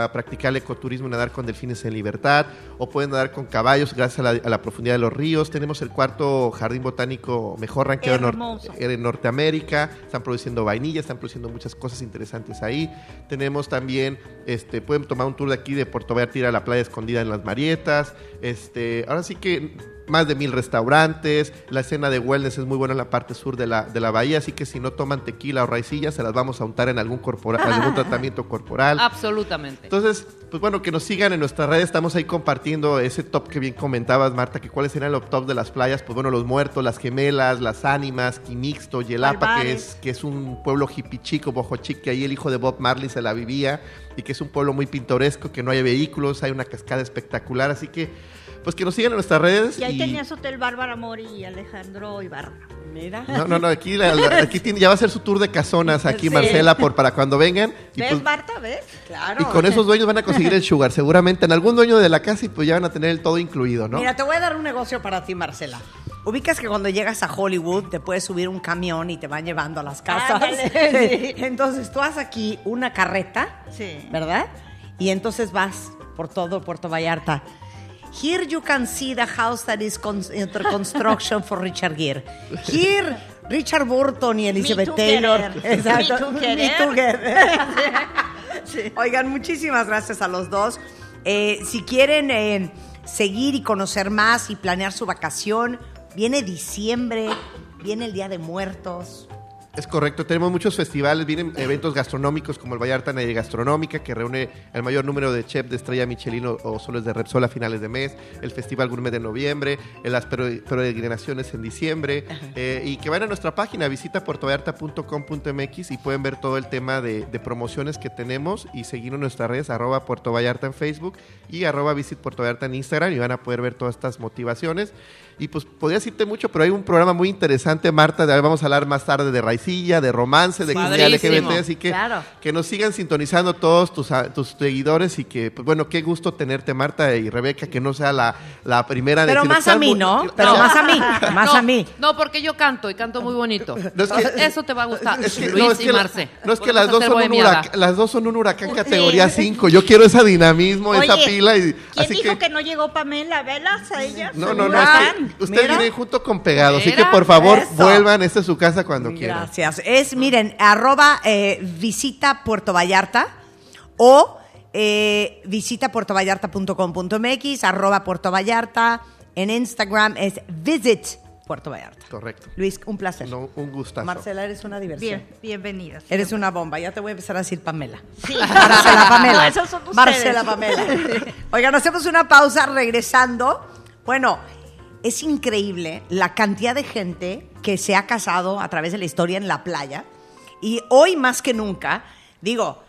a practicar el ecoturismo y nadar con delfines en libertad, o puedes nadar con caballos gracias a la, a la profundidad de los ríos. Tenemos el cuarto jardín botánico mejor rankeado en, en Norteamérica. Están produciendo vainilla, están produciendo muchas cosas interesantes ahí. Tenemos también, este, pueden tomar un tour de aquí de Puerto Vallarta, a la playa escondida en las Marietas. Este, ahora sí que más de mil restaurantes. La escena de wellness es muy buena en la parte sur de la, de la bahía, así que si no toman tequila o raicilla, se las vamos a untar en algún, corpora- algún tratamiento corporal. Absolutamente. Entonces, pues bueno, que nos sigan en nuestras redes. Estamos ahí compartiendo ese top que bien comentabas, Marta, que cuáles serían los top de las playas. Pues bueno, Los Muertos, Las Gemelas, Las Ánimas, Quimixto, Yelapa, que es, que es un pueblo hippie chico, bojo chic, que ahí el hijo de Bob Marley se la vivía y que es un pueblo muy pintoresco, que no hay vehículos, hay una cascada espectacular. Así que, pues que nos sigan en nuestras redes. Y ahí y- tenías Hotel Bárbara Mori y Alejandro Ibarra. Mira. No, no, no, aquí, la- la- aquí tiene- ya va a ser su tour de casonas aquí, Sí. Marcela, por, para cuando vengan. Y ¿Ves, pues, Marta? ¿Ves? Claro. Y con esos dueños van a conseguir el sugar, seguramente en algún dueño de la casa y pues ya van a tener el todo incluido, ¿no? Mira, te voy a dar un negocio para ti, Marcela. Ubicas que cuando llegas a Hollywood te puedes subir un camión y te van llevando a las casas. Ándale, sí. Entonces tú haces aquí una carreta, Sí. ¿verdad? Y entonces vas por todo Puerto Vallarta. Here you can see the house that is con- under construction for Richard Gere. Here Richard Burton y Elizabeth Taylor. querer. Exacto. Me too, querer. Oigan, muchísimas gracias a los dos. Eh, si quieren eh, seguir y conocer más y planear su vacación, viene diciembre, viene el Día de Muertos. Es correcto, tenemos muchos festivales, vienen eventos gastronómicos como el Vallarta Naye Gastronómica, que reúne el mayor número de chefs de estrella Michelin o- o soles de Repsol a finales de mes, el Festival Gourmet de noviembre, las pere- peregrinaciones en diciembre, eh, y que van a nuestra página, visita puertovallarta.com.mx y pueden ver todo el tema de, de promociones que tenemos y seguirnos en nuestras redes, arroba Puerto Vallarta en Facebook y arroba Visit Puerto Vallarta en Instagram y van a poder ver todas estas motivaciones. Y pues podría decirte mucho, pero hay un programa muy interesante, Marta, de, vamos a hablar más tarde de raicilla, de romance, de comunidad. LGBT, así que Claro. que nos sigan sintonizando todos tus, a- tus seguidores y que, pues bueno, qué gusto tenerte, Marta y Rebeca, que no sea la, la primera de Pero más a mí, muy- ¿no? Pero No, más a mí, más no, a mí. No, porque yo canto y canto muy bonito. No, es que- Eso te va a gustar, es que- Luis no, es y Marce. No es que las dos, son un huracán, las dos son un huracán categoría 5. Yo quiero ese dinamismo, esa pila. Y, ¿Quién así dijo que, que... no llegó Pamela? ¿Velas a ella? No, no, no. huracán. es que ustedes Mira. vienen junto con pegado, así que Mira, por favor eso. vuelvan. Esta es su casa cuando quieran. Gracias. Es, miren, arroba eh, visita Puerto Vallarta o eh, visita puertovallarta.com.mx, arroba Puerto Vallarta. En Instagram es visit Puerto Vallarta. Correcto. Luis, un placer. No, un gustazo. Marcela, eres una diversión. Bien, bienvenidas. Eres una bomba. Ya te voy a empezar a decir Pamela. Sí. Marcela Pamela. No, esos son ustedes. Marcela Pamela. Oigan, hacemos una pausa regresando. Bueno, es increíble la cantidad de gente que se ha casado a través de la historia en la playa. Y hoy más que nunca, digo,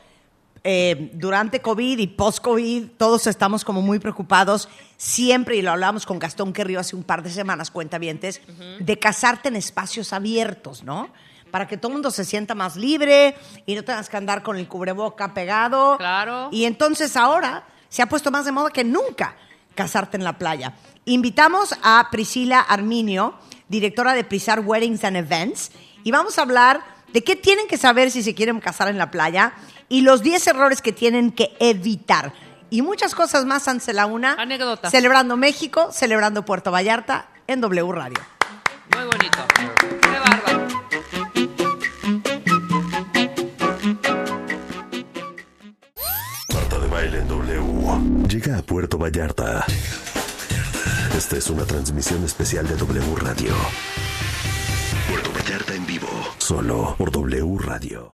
eh, durante COVID y post-COVID, todos estamos como muy preocupados siempre, y lo hablábamos con Gastón Querrío hace un par de semanas, cuentavientes, de casarte en espacios abiertos, ¿no? Para que todo el mundo se sienta más libre y no tengas que andar con el cubreboca pegado. Claro. Y entonces ahora se ha puesto más de moda que nunca casarte en la playa. Invitamos a Priscila Arminio, directora de Prisar Weddings and Events, y vamos a hablar de qué tienen que saber si se quieren casar en la playa y los 10 errores que tienen que evitar. Y muchas cosas más, Ansel la una. Anécdotas. Celebrando México, celebrando Puerto Vallarta en W Radio. Muy bonito. Qué bárbaro. Marta de Baile en W. Llega a Puerto Vallarta. Esta es una transmisión especial de W Radio. Puerto Vallarta en vivo. Solo por W Radio.